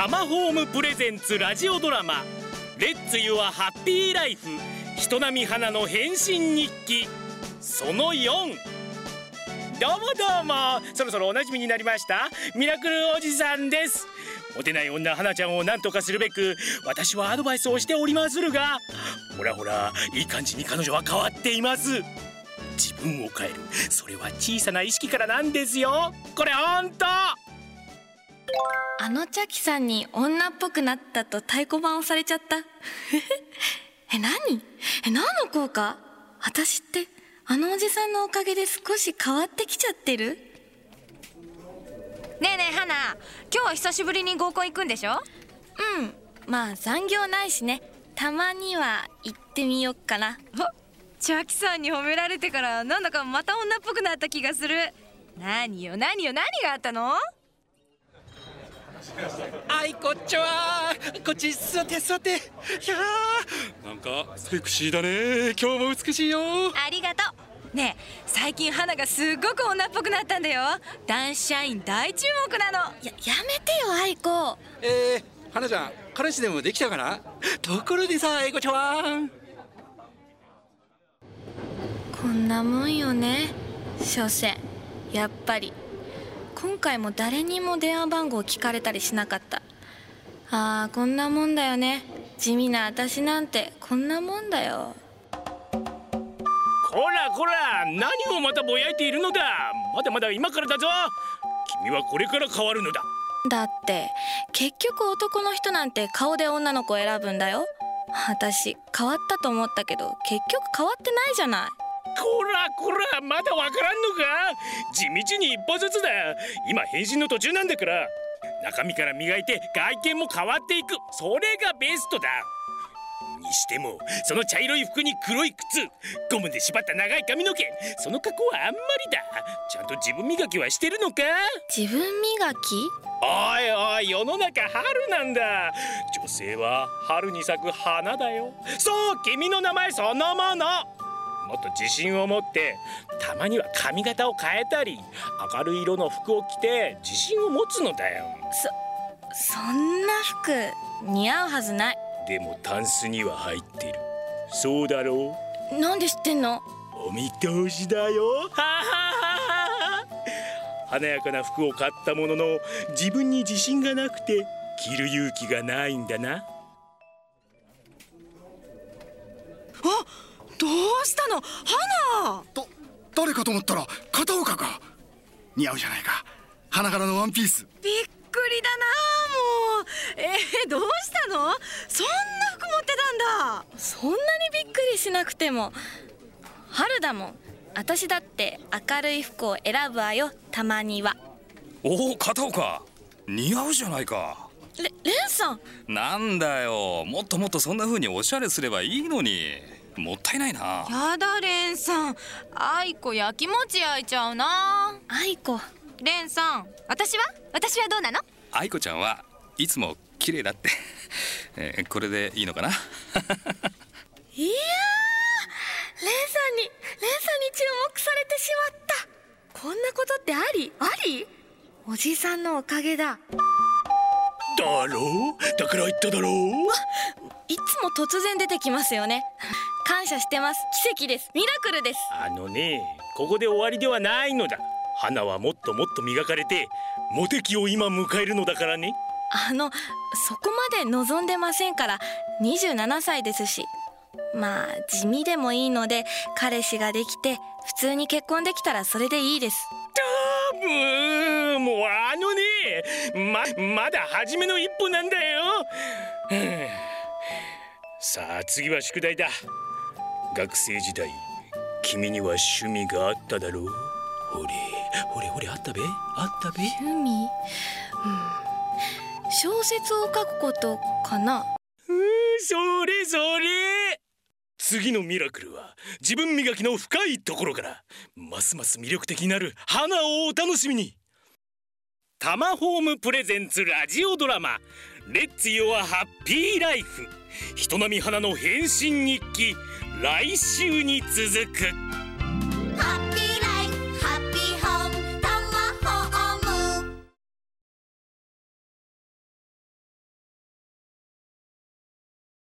タマホームプレゼンツラジオドラマレッツユアハッピーライフ人並み花の変身日記その4どうもどうもそろそろおなじみになりましたミラクルおじさんです。モテない女花ちゃんを何とかするべく私はアドバイスをしておりまするがほらほらいい感じに彼女は変わっています。自分を変えるそれは小さな意識からなんですよ。これほんと！あのチャキさんに女っぽくなったと太鼓判をされちゃった。え何？え何の効果？私ってあのおじさんのおかげで少し変わってきちゃってる？ねえねえ花今日は久しぶりに合コン行くんでしょ？うん。まあ残業ないしね。たまには行ってみよっかな。チャキさんに褒められてからなんだかまた女っぽくなった気がする。何よ何よ何があったの？あいこっちはこっち座って座って。いやー。なんかセクシーだね。今日も美しいよ。ありがとう。ねえ最近花がすっごく女っぽくなったんだよ。男子社員大注目なの。ややめてよ愛子えー、花ちゃん彼氏でもできたかな？ところでさあいこちゃん。こんなもんよね所詮やっぱり今回も誰にも電話番号聞かれたりしなかった。あーこんなもんだよね。地味な私なんてこんなもんだよ。こらこら何をまたぼやいているのだ。まだまだ今からだぞ。君はこれから変わるのだ。だって結局男の人なんて顔で女の子を選ぶんだよ。私変わったと思ったけど結局変わってないじゃないこらこらまだわからんのか？地道に一歩ずつだ。今変身の途中なんだから。中身から磨いて外見も変わっていく。それがベストだ。にしてもその茶色い服に黒い靴。ゴムで縛った長い髪の毛。その格好はあんまりだ。ちゃんと自分磨きはしてるのか？自分磨き？おいおい世の中春なんだ。女性は春に咲く花だよ。そう君の名前そのものもっと自信を持ってたまには髪型を変えたり明るい色の服を着て自信を持つのだよ。そんな服似合うはずない。でもタンスには入ってる。そうだろなんで知ってんの？うお見通しだよ。はははは。華やかな服を買ったものの自分に自信がなくて着る勇気がないんだなどうしたの？花と誰かと思ったら片岡か。似合うじゃないか。花柄のワンピース。びっくりだなもう。えー、どうしたの？そんな服持ってたんだ。そんなにびっくりしなくても。春だもん。私だって明るい服を選ぶわよたまには。おお片岡。似合うじゃないか。レレンさん？なんだよ。もっともっとそんな風におしゃれすればいいのにもったいないな。やだレンさん。愛子やきもち焼いちゃうな。愛子。レンさん私は？私はどうなの？愛子ちゃんはいつも綺麗だって、えーこれでいいのかな？いやーレンさんにレンさんに注目されてしまった。こんなことってあり？あり？おじさんのおかげだ。だろう？だから言っただろう？いつも突然出てきますよね感謝してます。奇跡です。ミラクルです。あのねここで終わりではないのだ。花はもっともっと磨かれてモテ期を今迎えるのだからね。あのそこまで望んでませんから27歳ですしまあ地味でもいいので彼氏ができて普通に結婚できたらそれでいいです。うーもうあのねままだ初めの一歩なんだよ。うん。さあ次は宿題だ学生時代君には趣味があっただろう？ほれほれほれあったべ？あったべ？趣味？うん。小説を書くことかな？うんそれそれ！次のミラクルは自分磨きの深いところからますます魅力的になる花をお楽しみに。タマホームプレゼンツラジオドラマ「レッツ・ヨア・ハッピー・ライフ」人並み花の変身日記来週に続く。